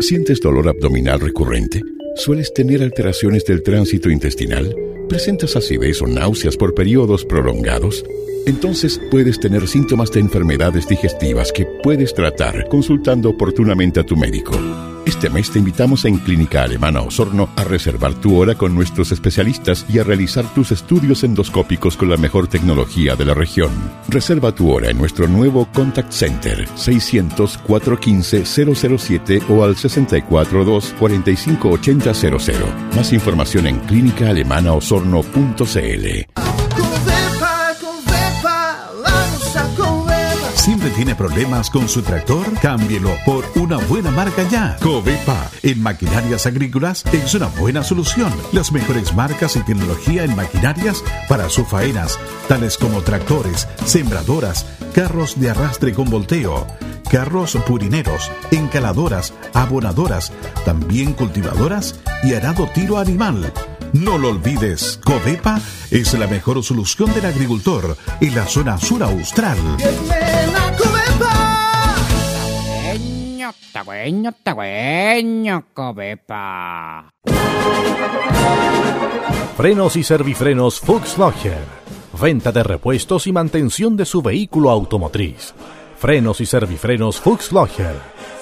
¿Sientes dolor abdominal recurrente? ¿Sueles tener alteraciones del tránsito intestinal? ¿Presentas acidez o náuseas por periodos prolongados? Entonces puedes tener síntomas de enfermedades digestivas que puedes tratar consultando oportunamente a tu médico. Este mes te invitamos en Clínica Alemana Osorno a reservar tu hora con nuestros especialistas y a realizar tus estudios endoscópicos con la mejor tecnología de la región. Reserva tu hora en nuestro nuevo Contact Center 600-415-007 o al 642-458000. Más información en clínicaalemanaosorno.cl. ¿Siempre tiene problemas con su tractor? Cámbielo por una buena marca ya. Covepa en maquinarias agrícolas es una buena solución. Las mejores marcas y tecnología en maquinarias para sus faenas, tales como tractores, sembradoras, carros de arrastre con volteo, carros purineros, encaladoras, abonadoras, también cultivadoras y arado tiro animal. No lo olvides, Covepa es la mejor solución del agricultor en la zona sur austral. Frenos y servifrenos Fuchs Logger. Venta de repuestos y mantención de su vehículo automotriz. Frenos y servifrenos Fuchs Logger.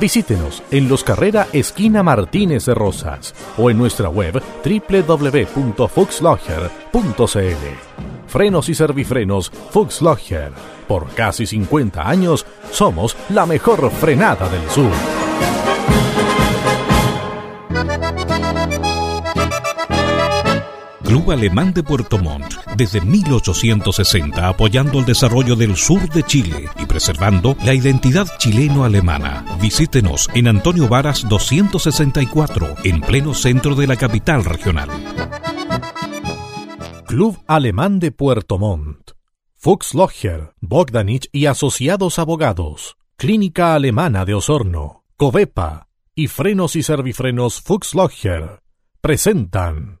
Visítenos en Los Carrera Esquina Martínez de Rosas o en nuestra web www.fuxlogger.cl. Frenos y servifrenos Fuxlogger. Por casi 50 años somos la mejor frenada del sur. Club Alemán de Puerto Montt, desde 1860 apoyando el desarrollo del sur de Chile y preservando la identidad chileno-alemana. Visítenos en Antonio Varas 264, en pleno centro de la capital regional. Club Alemán de Puerto Montt. Fuchs Logger, Bogdanich y Asociados Abogados. Clínica Alemana de Osorno. Covepa y Frenos y Servifrenos Fuchs Logger presentan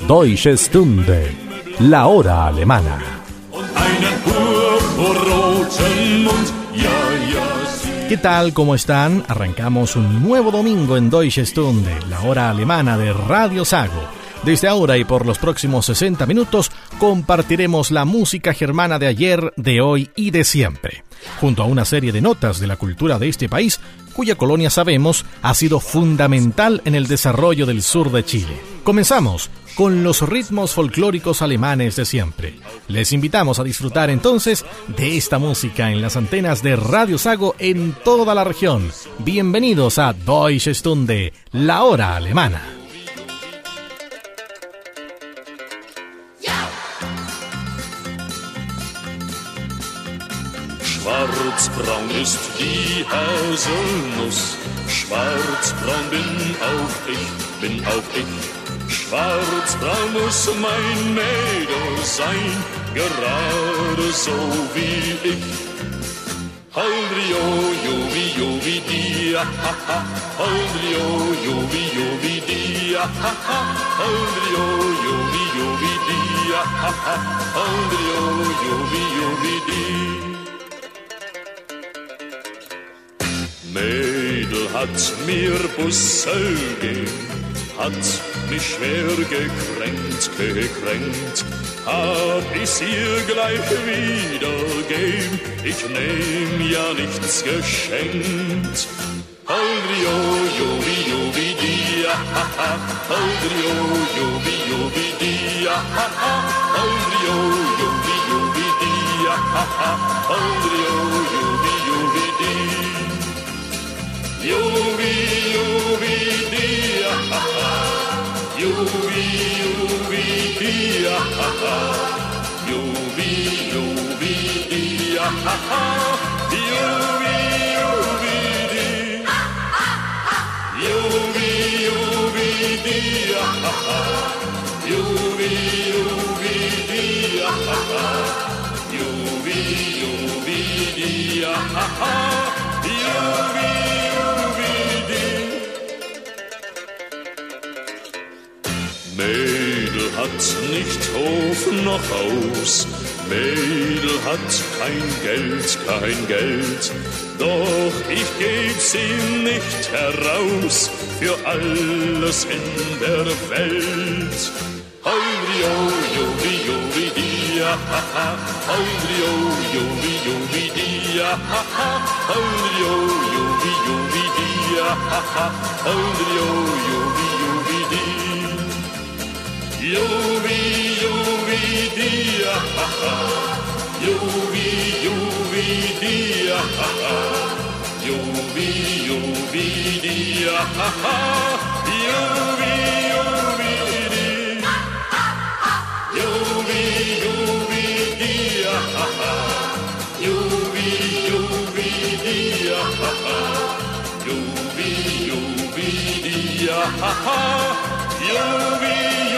Deutsche Stunde, la hora alemana. ¿Qué tal? ¿Cómo están? Arrancamos un nuevo domingo en Deutsche Stunde, la hora alemana de Radio Sago. Desde ahora y por los próximos 60 minutos compartiremos la música germana de ayer, de hoy y de siempre, junto a una serie de notas de la cultura de este país, cuya colonia sabemos ha sido fundamental en el desarrollo del sur de Chile. Comenzamos con los ritmos folclóricos alemanes de siempre. Les invitamos a disfrutar entonces de esta música en las antenas de Radio Sago en toda la región. Bienvenidos a Deutsche Stunde, la hora alemana. Schwarzbraun ist die Haselnuss, schwarzbraun bin auch ich, bin auch ich. Schwarzbraun muss mein Mädel sein, gerade so wie ich. Holdrio, Jovi, Jovi, dia, ha, ha. Holdrio, Jovi, Jovi, dia, ha, ha. Holdrio, Jovi, Jovi, die, ja, ha, ha, Andrio, Jovi, Jovi, die. Mädel hat mir Busse gegeben, hat mich schwer gekränkt, gekränkt, hab ich's ihr gleich wiedergeben, ich nehm ja nichts geschenkt. Aldrio, jovi, jovi, dia, ha, ha, Aldrio, jovi, jovi, dia, ha, ha, Aldrio, jovi, jovi, dia, ha, ha, Aldrio, jovi, jovi, dia. Jovi, jovi, dia, Ljubi, ljubi ti ja, ha, ha. Ljubi, ljubi ti ja, ha, ha. Ljubi, ljubi ti. Ljubi, ljubi ti ja, ha, ha. Ljubi, ljubi ti ha, ha. Ljubi, ljubi ti ha, ha. Hat nicht Hof noch Haus, Mädel hat kein Geld, kein Geld, doch ich geb sie nicht heraus für alles in der Welt. Heulio, jovi, jovi, dia, ha, ha, Heulio, jovi, jovi, dia, ha, ha, Heulio, jovi, jovi, dia, ha, ha, jovi, dia. Ljubi, ljubi dia, ha, ha. Ljubi, ljubi dia, ha, ha. Ljubi, ljubi dia, ha, ha. Ljubi, ljubi dia. Ljubi, ljubi dia, ha, ha. Ljubi, ljubi dia, ha, ha. Ljubi, ljubi dia, ha, ha. Ljubi,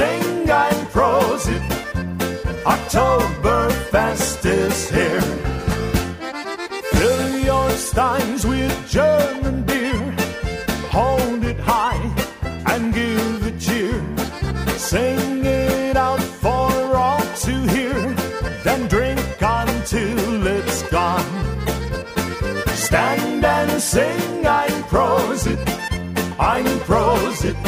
and sing, I'm Prosit. Oktoberfest is here. Fill your steins with German beer. Hold it high and give a cheer. Sing it out for all to hear. Then drink until it's gone. Stand and sing, I'm Prosit. I'm Prosit. I'm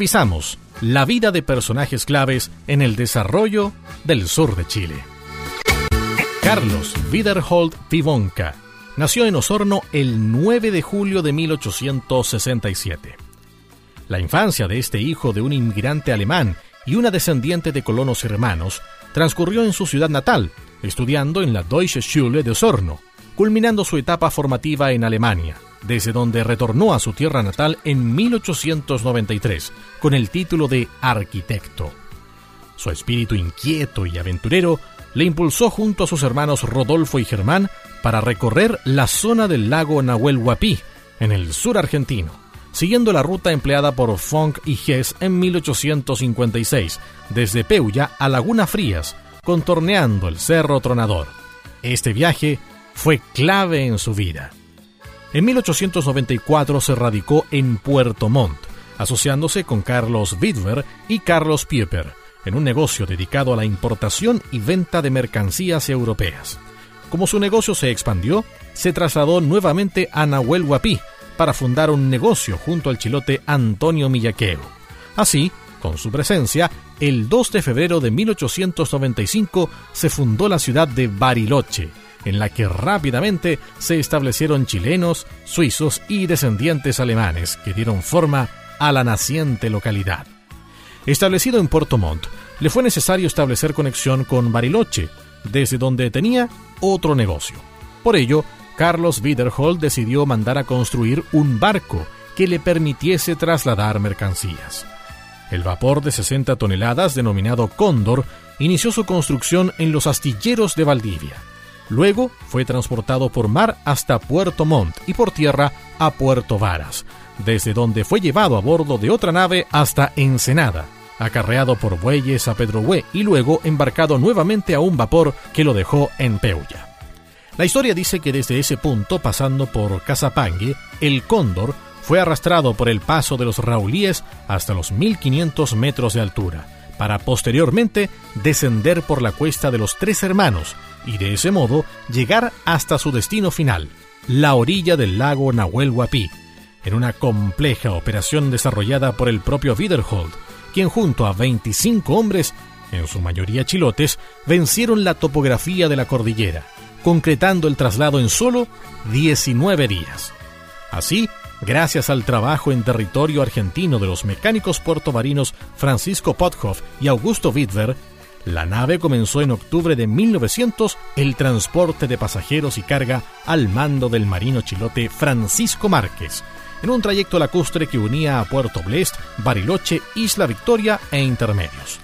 Revisamos la vida de personajes claves en el desarrollo del sur de Chile. Carlos Wiederhold Vivonka nació en Osorno el 9 de julio de 1867. La infancia de este hijo de un inmigrante alemán y una descendiente de colonos hermanos transcurrió en su ciudad natal, estudiando en la Deutsche Schule de Osorno, culminando su etapa formativa en Alemania, desde donde retornó a su tierra natal en 1893 con el título de arquitecto. Su espíritu inquieto y aventurero le impulsó junto a sus hermanos Rodolfo y Germán para recorrer la zona del lago Nahuel Huapi, en el sur argentino, siguiendo la ruta empleada por Funk y Hess en 1856, desde Peulla a Laguna Frías, contorneando el Cerro Tronador. Este viaje fue clave en su vida. En 1894 se radicó en Puerto Montt, asociándose con Carlos Widmer y Carlos Pieper, en un negocio dedicado a la importación y venta de mercancías europeas. Como su negocio se expandió, se trasladó nuevamente a Nahuel Huapi para fundar un negocio junto al chilote Antonio Millaqueo. Así, con su presencia, el 2 de febrero de 1895 se fundó la ciudad de Bariloche, en la que rápidamente se establecieron chilenos, suizos y descendientes alemanes que dieron forma a la naciente localidad. Establecido en Puerto Montt, le fue necesario establecer conexión con Bariloche, desde donde tenía otro negocio. Por ello, Carlos Wiederhold decidió mandar a construir un barco que le permitiese trasladar mercancías. El vapor de 60 toneladas, denominado Cóndor, inició su construcción en los astilleros de Valdivia. Luego fue transportado por mar hasta Puerto Montt y por tierra a Puerto Varas, desde donde fue llevado a bordo de otra nave hasta Ensenada, acarreado por bueyes a Pedrohue y luego embarcado nuevamente a un vapor que lo dejó en Peulla. La historia dice que desde ese punto, pasando por Casapangue, el cóndor fue arrastrado por el paso de los Raulíes hasta los 1500 metros de altura, para posteriormente descender por la cuesta de los Tres Hermanos y de ese modo llegar hasta su destino final, la orilla del lago Nahuel Huapi, en una compleja operación desarrollada por el propio Wiederhold, quien junto a 25 hombres, en su mayoría chilotes, vencieron la topografía de la cordillera, concretando el traslado en solo 19 días. Así, gracias al trabajo en territorio argentino de los mecánicos puertovarinos Francisco Pothoff y Augusto Wittwer, la nave comenzó en octubre de 1900 el transporte de pasajeros y carga al mando del marino chilote Francisco Márquez, en un trayecto lacustre que unía a Puerto Blest, Bariloche, Isla Victoria e Intermedios.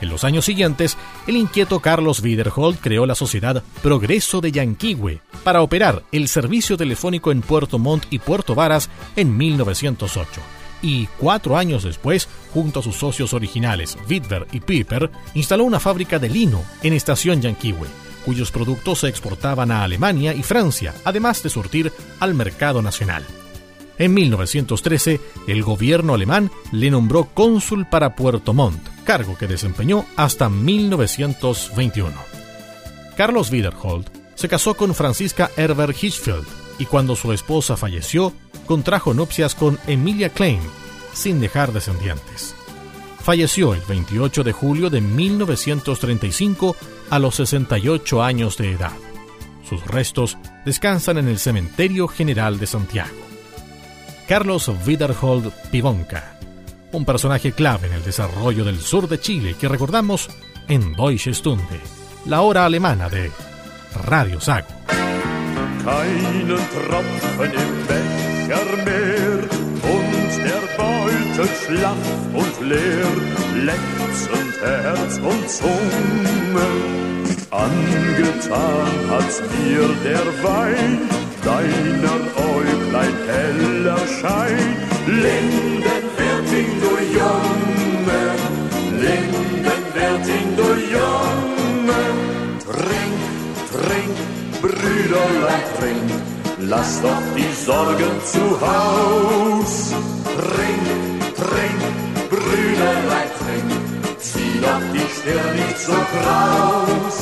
En los años siguientes, el inquieto Carlos Wiederhold creó la sociedad Progreso de Yanquihue para operar el servicio telefónico en Puerto Montt y Puerto Varas en 1908 y cuatro años después, junto a sus socios originales, Wittwer y Piper, instaló una fábrica de lino en Estación Yanquihue, cuyos productos se exportaban a Alemania y Francia, además de surtir al mercado nacional. En 1913, el gobierno alemán le nombró cónsul para Puerto Montt, cargo que desempeñó hasta 1921. Carlos Wiederhold se casó con Francisca Herbert Hirschfeld y cuando su esposa falleció, contrajo nupcias con Emilia Klein, sin dejar descendientes. Falleció el 28 de julio de 1935 a los 68 años de edad. Sus restos descansan en el Cementerio General de Santiago. Carlos Wiederhold Pivonka, un personaje clave en el desarrollo del sur de Chile que recordamos en Deutsche Stunde, la hora alemana de Radio Sago. keinen Tropfen im Becher mehr und der Beutel schlaff und leer, lechzend Herz und Zunge. Angetan hat's mir der Wein, deiner Äuglein heller Schein. Lindenwerting, du Junge, Lindenwerting, du Junge. Lindenfeld lass doch die Sorgen zu Haus. Trink, trink, Brüderlein, trink, zieh doch die Stirn nicht so kraus.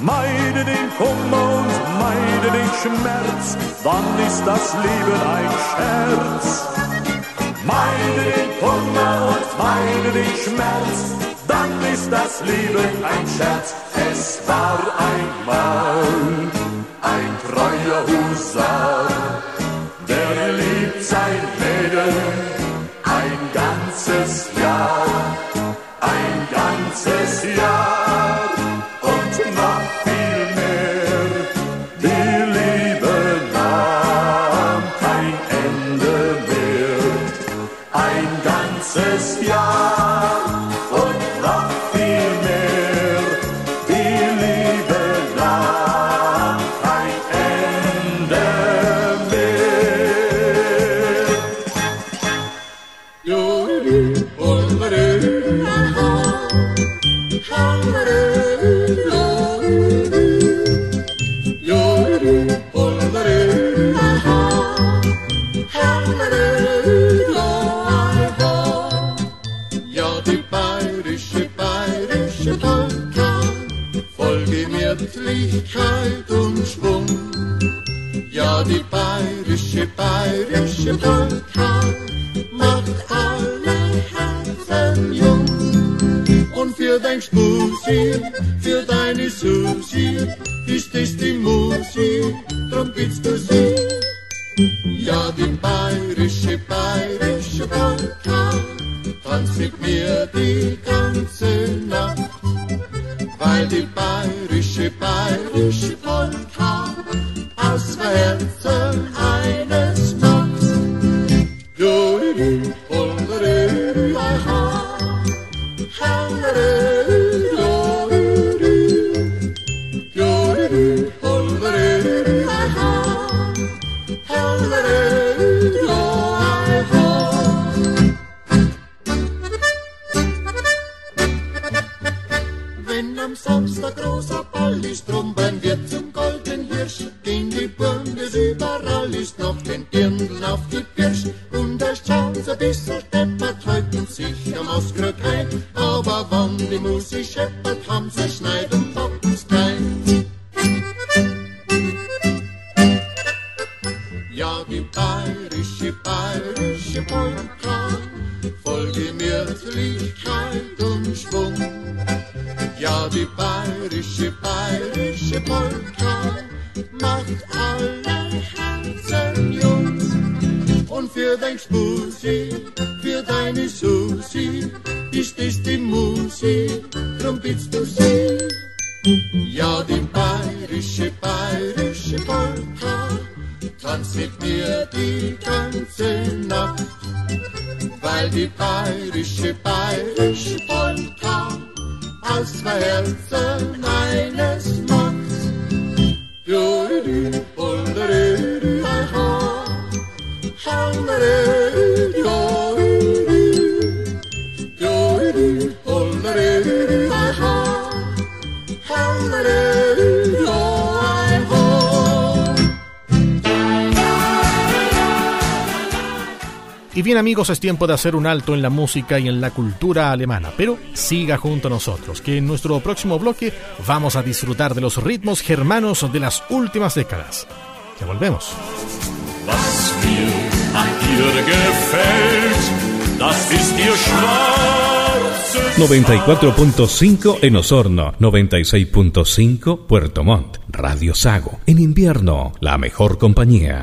Meide den Kummer und meide den Schmerz, dann ist das Leben ein Scherz. Meide den Kummer und meide den Schmerz, dann ist das Leben ein Scherz. Es war einmal ein treuer Husar, der liebt sein Mädel ein ganzes Jahr, ein ganzes Jahr macht alle Herzen jung. Und für dein Spusi, für bien amigos, es tiempo de hacer un alto en la música y en la cultura alemana, pero siga junto a nosotros, que en nuestro próximo bloque vamos a disfrutar de los ritmos germanos de las últimas décadas. Ya volvemos. Was mir an ihr gefällt, das ist ihr schwarzes 94.5 en Osorno, 96.5 Puerto Montt, Radio Sago. En invierno, la mejor compañía.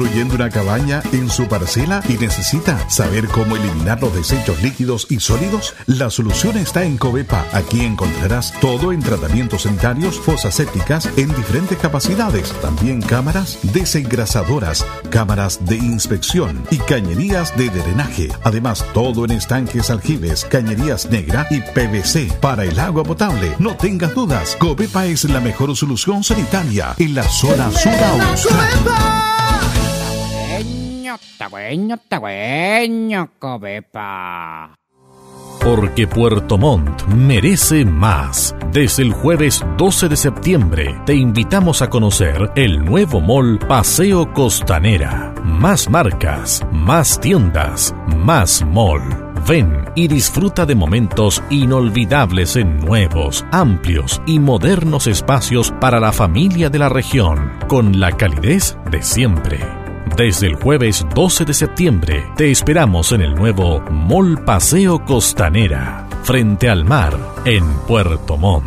Construyendo una cabaña en su parcela y necesita saber cómo eliminar los desechos líquidos y sólidos? La solución está en Covepa. Aquí encontrarás todo en tratamientos sanitarios, fosas sépticas en diferentes capacidades, también cámaras desengrasadoras, cámaras de inspección y cañerías de drenaje. Además, todo en estanques aljibes, cañerías negra y PVC para el agua potable. No tengas dudas, Covepa es la mejor solución sanitaria en la zona sur porque Puerto Montt merece más. Desde el jueves 12 de septiembre te invitamos a conocer el nuevo mall Paseo Costanera. Más marcas, más tiendas, más mall. Ven y disfruta de momentos inolvidables en nuevos, amplios y modernos espacios para la familia de la región, con la calidez de siempre. Desde el jueves 12 de septiembre te esperamos en el nuevo Mall Paseo Costanera, frente al mar, en Puerto Montt.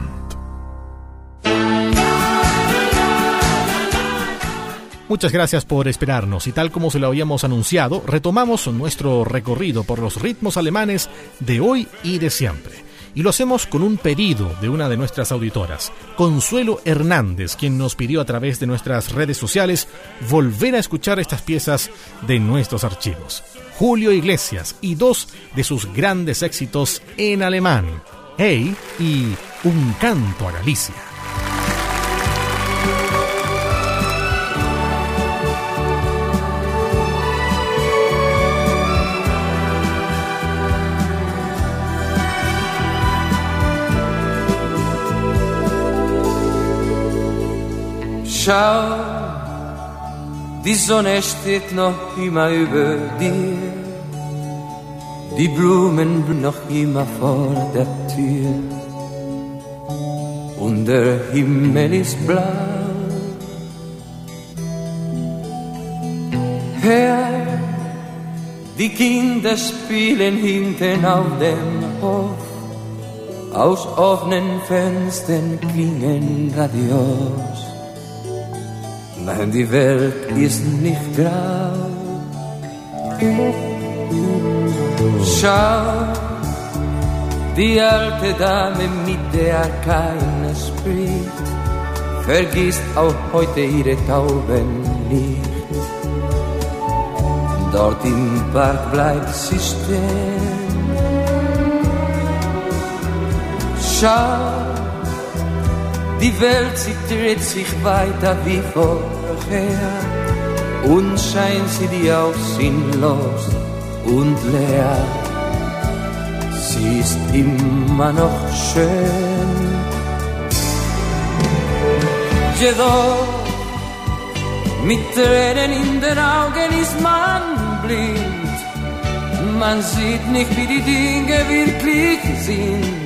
Muchas gracias por esperarnos y tal como se lo habíamos anunciado, retomamos nuestro recorrido por los ritmos alemanes de hoy y de siempre. Y lo hacemos con un pedido de una de nuestras auditoras, Consuelo Hernández, quien nos pidió a través de nuestras redes sociales volver a escuchar estas piezas de nuestros archivos. Julio Iglesias y dos de sus grandes éxitos en alemán, Hey y Un canto a Galicia. Schau, die Sonne steht noch immer über dir, die Blumen noch immer vor der Tür und der Himmel ist blau. Herr, die Kinder spielen hinten auf dem Hof, aus offenen Fenstern klingen Radios. Nein, die Welt ist nicht grau. Schau, die alte Dame, mit der keiner spricht, vergisst auch heute ihre Tauben nicht. Dort im Park bleibt sie stehen. Schau, die Welt, sie dreht sich weiter wie vorher und scheint sie dir auch sinnlos und leer. Sie ist immer noch schön. Jedoch mit Tränen in den Augen ist man blind. Man sieht nicht, wie die Dinge wirklich sind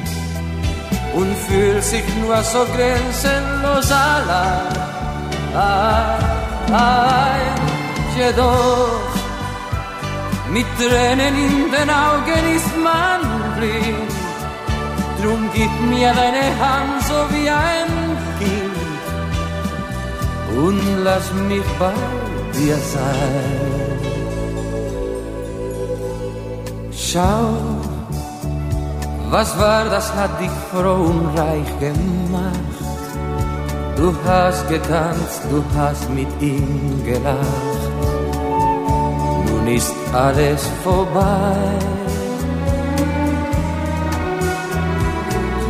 und fühlt sich nur so grenzenlos allein. Ein, jedoch mit Tränen in den Augen ist man blind. Drum gib mir deine Hand so wie ein Kind und lass mich bei dir sein. Schau was war das, hat dich froh und reich gemacht. Du hast getanzt, du hast mit ihm gelacht. Nun ist alles vorbei.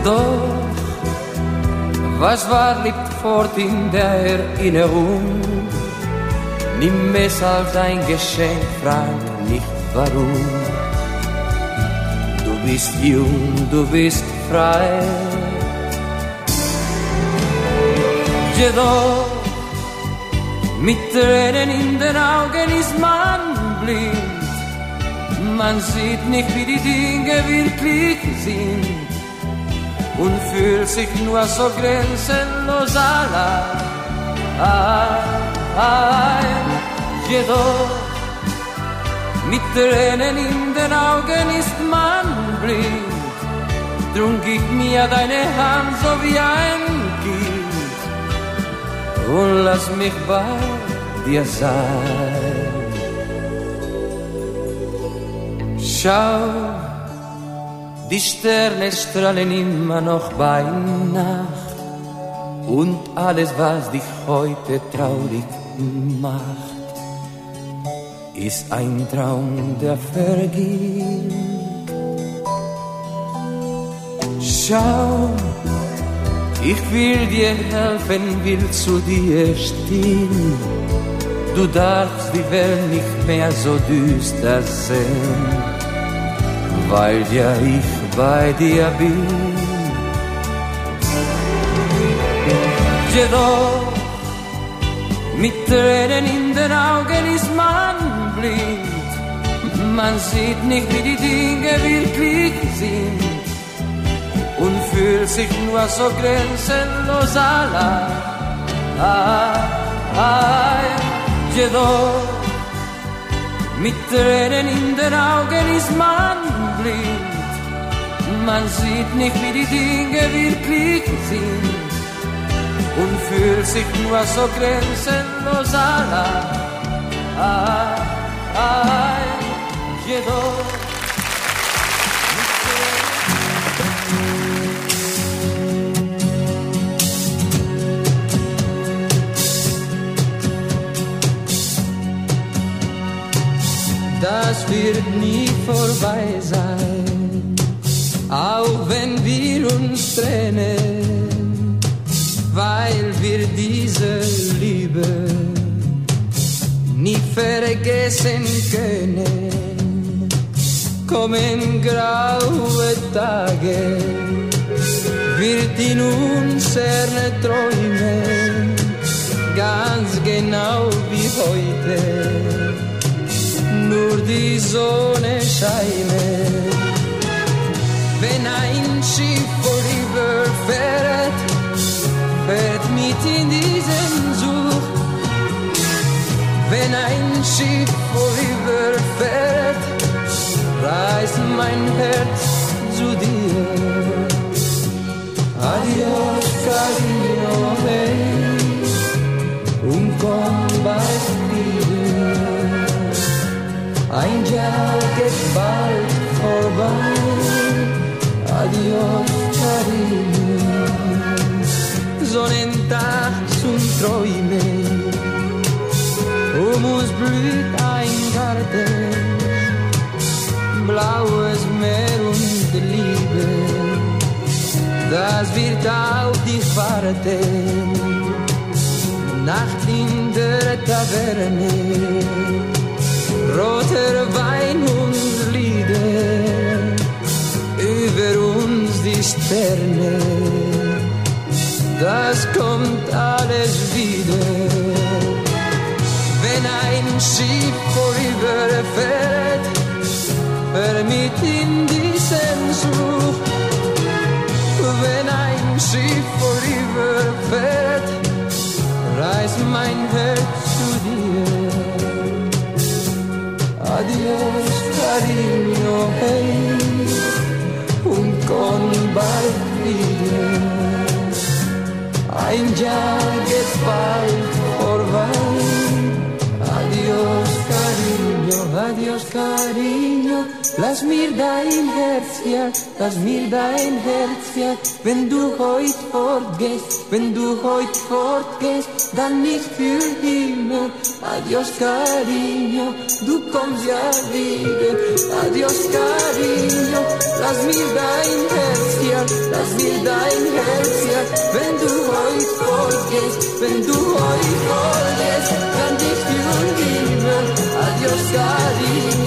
Doch, was war, liegt fort in der Erinnerung. Nimm es als ein Geschenk, frag nicht warum bist jung, du bist frei. Jedoch mit Tränen in den Augen ist man blind. Man sieht nicht, wie die Dinge wirklich sind. und fühlt sich nur so grenzenlos allein. Jedoch mit Tränen in den Augen ist man blind. Drum gib mir deine Hand so wie ein Kind und lass mich bei dir sein. Schau, die Sterne strahlen immer noch bei Nacht und alles, was dich heute traurig macht ist ein Traum, der vergeht. Schau, ich will dir helfen, will zu dir stehen. Du darfst die Welt nicht mehr so düster sehen, weil ja ich bei dir bin. Jedoch mit Tränen in den Augen ist man blind. Man sieht nicht, wie die Dinge wirklich el sinuoso crece en los alas. Ay, llegó mi tren en Indenaugen ist man blind. Man sieht nicht, wie die Dinge wirklich sind und fühlt sich nur so grenzenlos allein. Jedoch Das wird nie vorbei sein, auch wenn wir uns trennen, weil wir diese Liebe nie vergessen können. Kommen graue Tage, wird in unseren Träumen ganz genau wie heute die Sonne scheine. Wenn ein Schiff vorüber fährt, fährt mit in diesen Such. Wenn ein Schiff vorüber fährt, reißt mein Herz zu dir. Adios, cariño, hey, un Combate. Ein Jahr geht bald vorbei. Adios, cariño. Sonnentag zum Träumen um uns blüht ein Garten, blaues Meer und Liebe, das wird auf dich warten. Nacht in der Taverne, roter Wein und Lieder, über uns die Sterne, das kommt alles wieder wenn ein Schiff vorüberfährt, hör mit in diesen Such. Wenn ein Schiff vorüberfährt, reißt mein Herz cariño, hey, bald wieder. Ein Jahr geht bald vorbei. Adiós, cariño, adiós, cariño. Lass mir dein Herz, ja, lass mir dein Herz, ja. Wenn du heut fortgehst, wenn du heut fortgehst, dann nicht für immer. Adiós, cariño, du kommst ja wieder. Adiós, cariño, lass mir dein Herz, ja, lass mir dein Herz, ja. Wenn du heut fortgehst, wenn du heut fortgehst, dann nicht für immer. Adiós, cariño,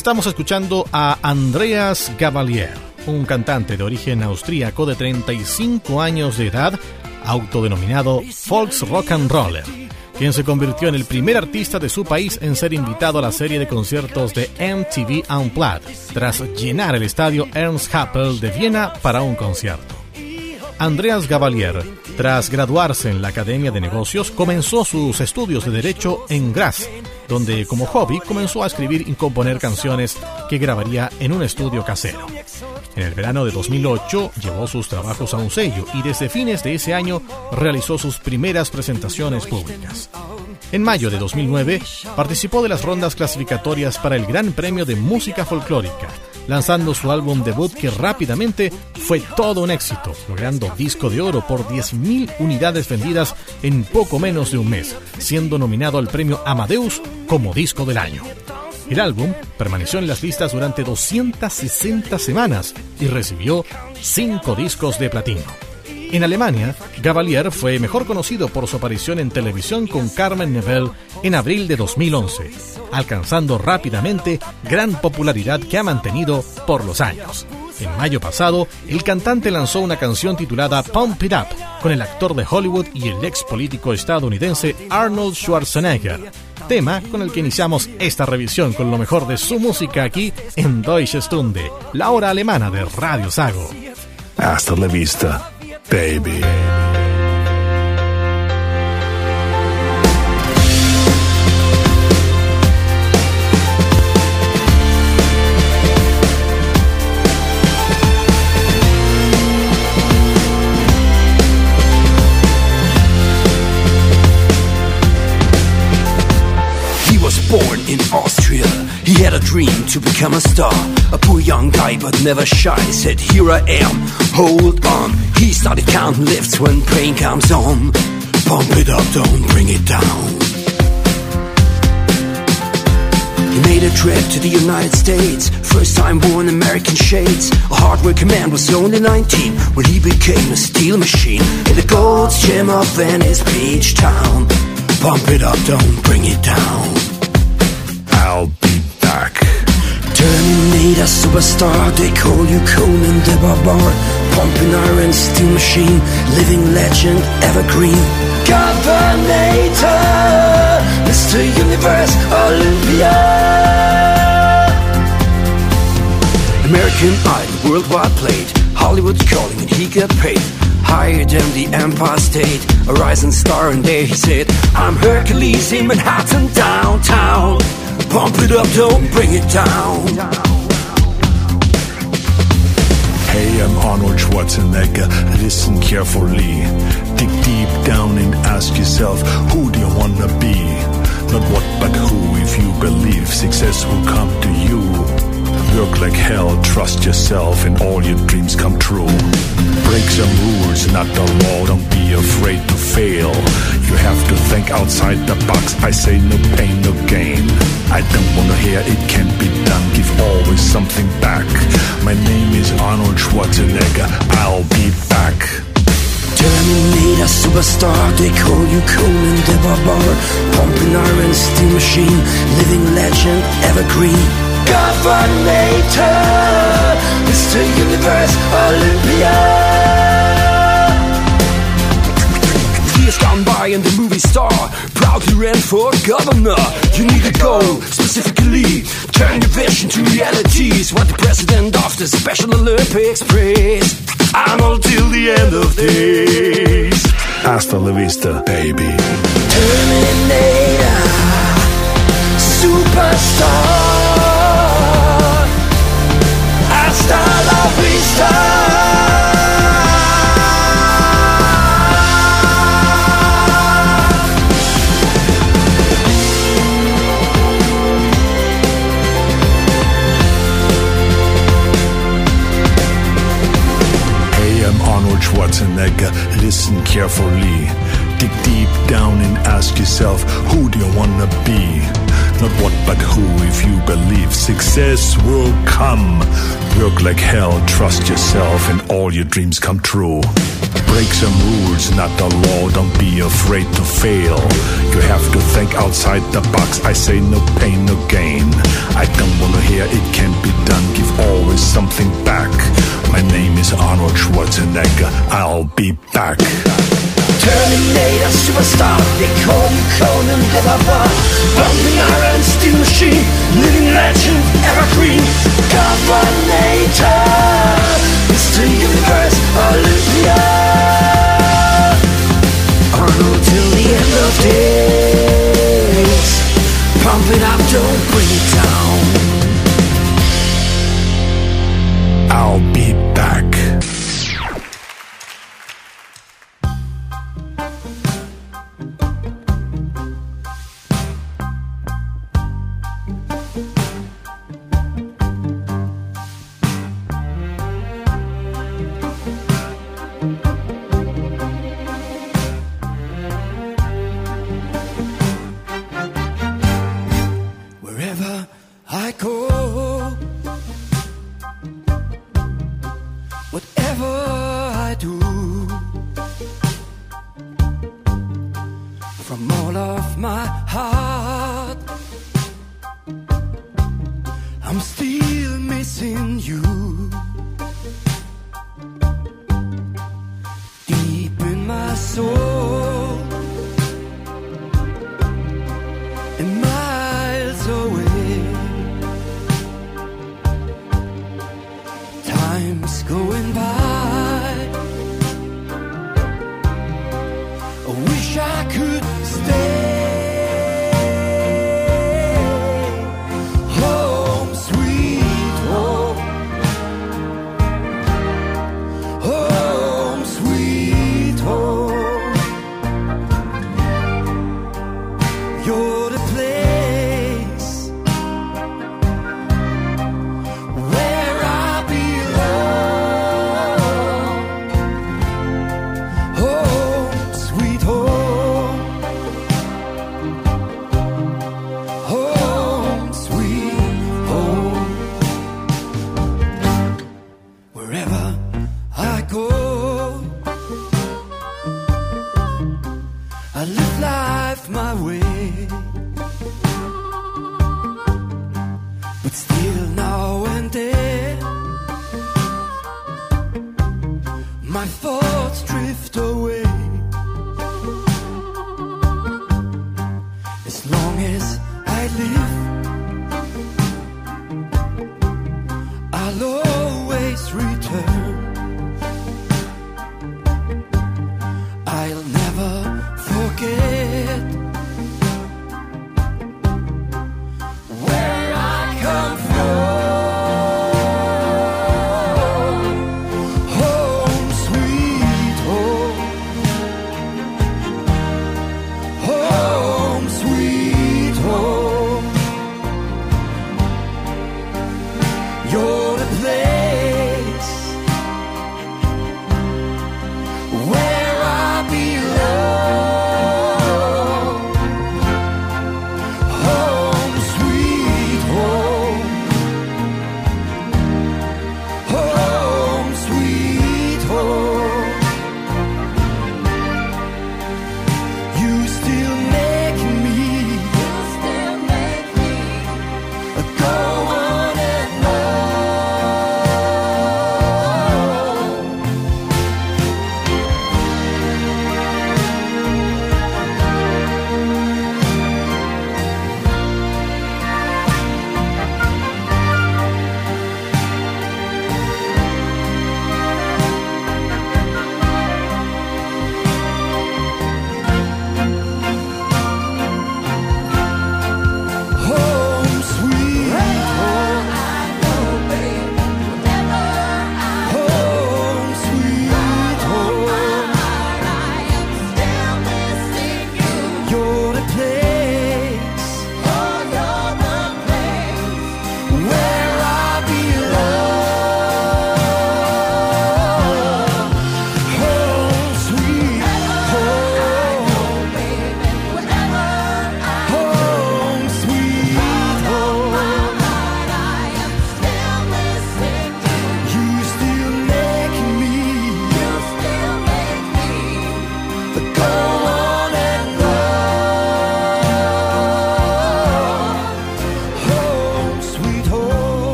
Estamos escuchando a Andreas Gavalier, un cantante de origen austríaco de 35 años de edad, autodenominado Volks Rock and Roller, quien se convirtió en el primer artista de su país en ser invitado a la serie de conciertos de MTV Unplugged, tras llenar el estadio Ernst Happel de Viena para un concierto. Andreas Gavalier, tras graduarse en la Academia de Negocios, comenzó sus estudios de Derecho en Graz, donde como hobby comenzó a escribir y componer canciones que grabaría en un estudio casero. En el verano de 2008 llevó sus trabajos a un sello y desde fines de ese año realizó sus primeras presentaciones públicas. En mayo de 2009 participó de las rondas clasificatorias para el Gran Premio de Música Folclórica, lanzando su álbum debut que rápidamente fue todo un éxito, logrando disco de oro por 10.000 unidades vendidas en poco menos de un mes, siendo nominado al premio Amadeus como disco del año. El álbum permaneció en las listas durante 260 semanas y recibió 5 discos de platino. En Alemania, Gavalier fue mejor conocido por su aparición en televisión con Carmen Nebel en abril de 2011, alcanzando rápidamente gran popularidad que ha mantenido por los años. En mayo pasado, el cantante lanzó una canción titulada Pump It Up con el actor de Hollywood y el ex político estadounidense Arnold Schwarzenegger, tema con el que iniciamos esta revisión con lo mejor de su música aquí en Deutsche Stunde, la hora alemana de Radio Sago. Hasta la vista, baby. He had a dream to become a star. A poor young guy, but never shy. Said, Here I am, hold on. He started counting lifts when pain comes on. Pump it up, don't bring it down. He made a trip to the United States. First time wore American shades. A hardworking man was only 19 when he became a steel machine in the Gold's Gym of Venice Beach Town. Pump it up, don't bring it down. I'll be back. Terminator superstar, they call you Conan the Barbar. Pumping iron, steel machine, living legend, evergreen. Governator, Mr. Universe, Olympia. American Idol, worldwide played. Hollywood's calling and he got paid. Higher than the Empire State, a rising star, and there he said, I'm Hercules in Manhattan downtown. Pump it up, don't bring it down. Hey, I'm Arnold Schwarzenegger. Listen carefully. Dig deep down and ask yourself, who do you wanna be? Not what, but who. If you believe success will come to you. Work like hell, trust yourself, and all your dreams come true. Break some rules, not the law. Don't be afraid to fail. You have to think outside the box. I say no pain, no gain. I don't wanna hear it can't be done. Give always something back. My name is Arnold Schwarzenegger. I'll be back. Terminator superstar, they call you Conan the Barbar. Pumping iron, steel machine, living legend, evergreen. Governator, Mr. Universe, Olympia. Years gone by and the movie star proudly ran for governor. You need a goal, specifically turn your vision to realities. What the president of the Special Olympics prays. Arnold till the end of days. Hasta la vista, baby. Terminator, superstar. Schwarzenegger, listen carefully. Dig deep down and ask yourself, who do you wanna be? Not what but who, if you believe success will come. Work like hell, trust yourself, and all your dreams come true. Break some rules, not the law, don't be afraid to fail. You have to think outside the box, I say no pain, no gain. I don't wanna hear it can't be done, give always something back. My name is Arnold Schwarzenegger, I'll be back. Terminator, superstar, they call you Conan, the blah. Bumping iron, steel machine, living legend, evergreen. Governator, Mr. Universe, Olympia. Arnold till the end of days. Pump it up, don't bring it down. I'll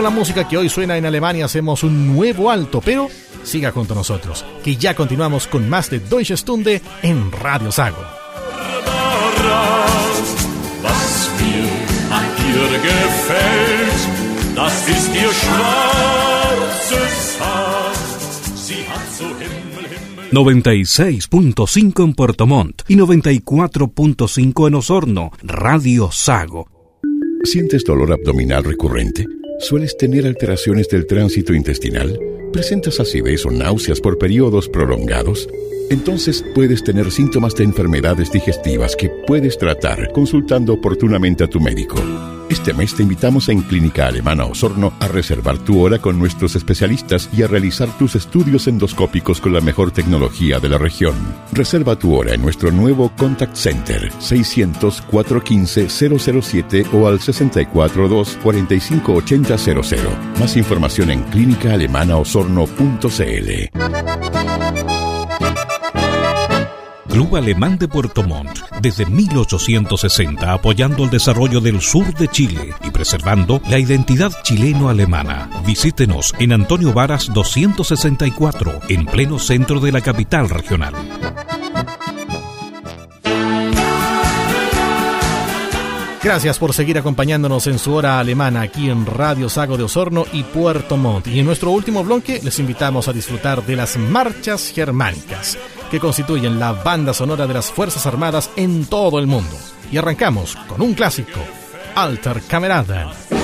con la música que hoy suena en Alemania hacemos un nuevo alto, pero siga junto a nosotros, que ya continuamos con más de Deutsche Stunde en Radio Sago. Was mir an ihr gefällt, das ist ihr schwarzes Haar. Sie hat so Himmel, Himmel. 96.5 en Puerto Montt y 94.5 en Osorno, Radio Sago. ¿Sientes dolor abdominal recurrente? ¿Sueles tener alteraciones del tránsito intestinal? ¿Presentas acidez o náuseas por periodos prolongados? Entonces puedes tener síntomas de enfermedades digestivas que puedes tratar consultando oportunamente a tu médico. Este mes te invitamos en Clínica Alemana Osorno a reservar tu hora con nuestros especialistas y a realizar tus estudios endoscópicos con la mejor tecnología de la región. Reserva tu hora en nuestro nuevo Contact Center 600-415-007 o al 642-458000. Más información en clínicaalemanaosorno.cl. Club Alemán de Puerto Montt, desde 1860 apoyando el desarrollo del sur de Chile y preservando la identidad chileno-alemana. Visítenos en Antonio Varas 264, en pleno centro de la capital regional. Gracias por seguir acompañándonos en su hora alemana aquí en Radio Sago de Osorno y Puerto Montt. Y en nuestro último bloque les invitamos a disfrutar de las marchas germánicas, que constituyen la banda sonora de las Fuerzas Armadas en todo el mundo. Y arrancamos con un clásico, Alter Kameraden.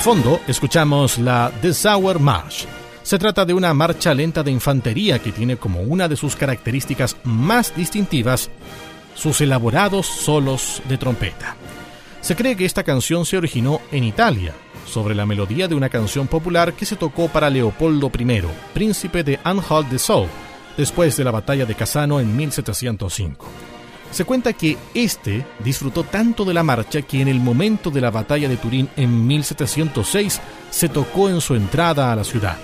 De fondo, escuchamos la The Sauer March. Se trata de una marcha lenta de infantería que tiene como una de sus características más distintivas sus elaborados solos de trompeta. Se cree que esta canción se originó en Italia, sobre la melodía de una canción popular que se tocó para Leopoldo I, príncipe de Anhalt-Dessau, después de la batalla de Cassano en 1705. Se cuenta que este disfrutó tanto de la marcha que en el momento de la batalla de Turín en 1706 se tocó en su entrada a la ciudad.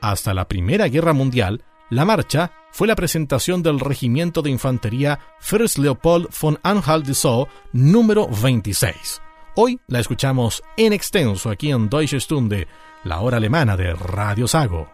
Hasta la Primera Guerra Mundial, la marcha fue la presentación del Regimiento de Infantería Fürst Leopold von Anhalt-Dessau número 26. Hoy la escuchamos en extenso aquí en Deutsche Stunde, la hora alemana de Radio Sago.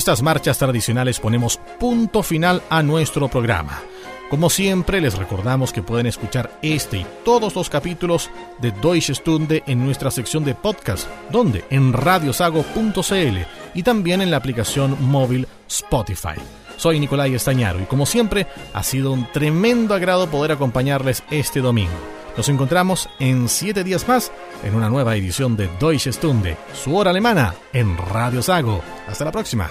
Estas marchas tradicionales ponemos punto final a nuestro programa. Como siempre, les recordamos que pueden escuchar este y todos los capítulos de Deutsche Stunde en nuestra sección de podcast, donde en radiosago.cl y también en la aplicación móvil Spotify. Soy Nicolai Estañaro y como siempre, ha sido un tremendo agrado poder acompañarles este domingo. Nos encontramos en siete días más en una nueva edición de Deutsche Stunde, su hora alemana, en Radio Sago. Hasta la próxima.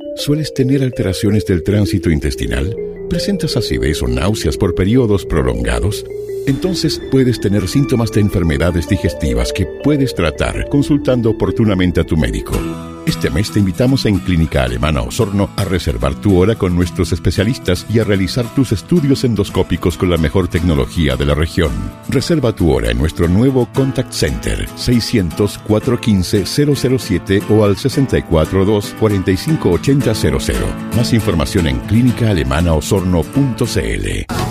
¿Sueles tener alteraciones del tránsito intestinal? ¿Presentas acidez o náuseas por periodos prolongados? Entonces puedes tener síntomas de enfermedades digestivas que puedes tratar consultando oportunamente a tu médico. Este mes te invitamos en Clínica Alemana Osorno a reservar tu hora con nuestros especialistas y a realizar tus estudios endoscópicos con la mejor tecnología de la región. Reserva tu hora en nuestro nuevo Contact Center 600-415-007 o al 642-458000. Más información en clínicaalemanaosorno.cl.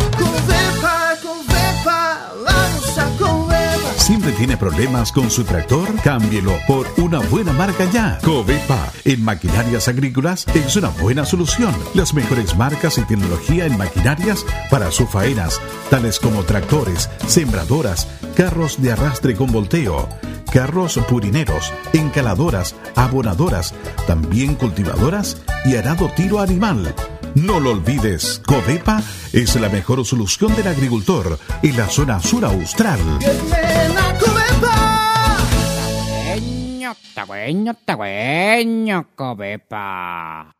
¿Siempre tiene problemas con su tractor? Cámbielo por una buena marca ya. Covepa en maquinarias agrícolas es una buena solución. Las mejores marcas y tecnología en maquinarias para sus faenas, tales como tractores, sembradoras, carros de arrastre con volteo, carros purineros, encaladoras, abonadoras, también cultivadoras y arado tiro animal. No lo olvides, Covepa es la mejor solución del agricultor en la zona sur austral. Tagüeño, tagüeño, Covepa.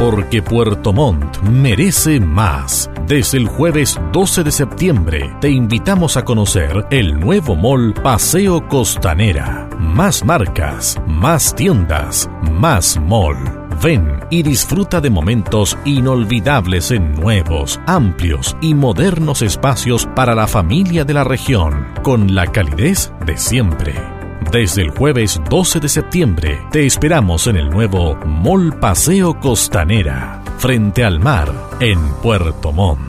Porque Puerto Montt merece más. Desde el jueves 12 de septiembre te invitamos a conocer el nuevo mall Paseo Costanera. Más marcas, más tiendas, más mall. Ven y disfruta de momentos inolvidables en nuevos, amplios y modernos espacios para la familia de la región, con la calidez de siempre. Desde el jueves 12 de septiembre te esperamos en el nuevo Mall Paseo Costanera, frente al mar, en Puerto Montt.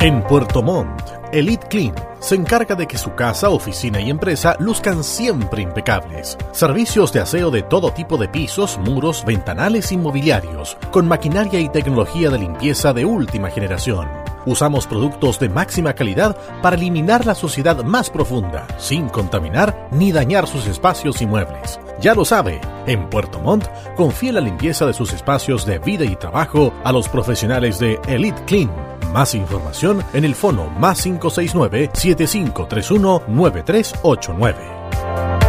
En Puerto Montt, Elite Clean se encarga de que su casa, oficina y empresa luzcan siempre impecables. Servicios de aseo de todo tipo de pisos, muros, ventanales y mobiliarios, con maquinaria y tecnología de limpieza de última generación. Usamos productos de máxima calidad para eliminar la suciedad más profunda, sin contaminar ni dañar sus espacios y muebles. Ya lo sabe, en Puerto Montt confía la limpieza de sus espacios de vida y trabajo a los profesionales de Elite Clean. Más información en el fono más 569 7531 9389.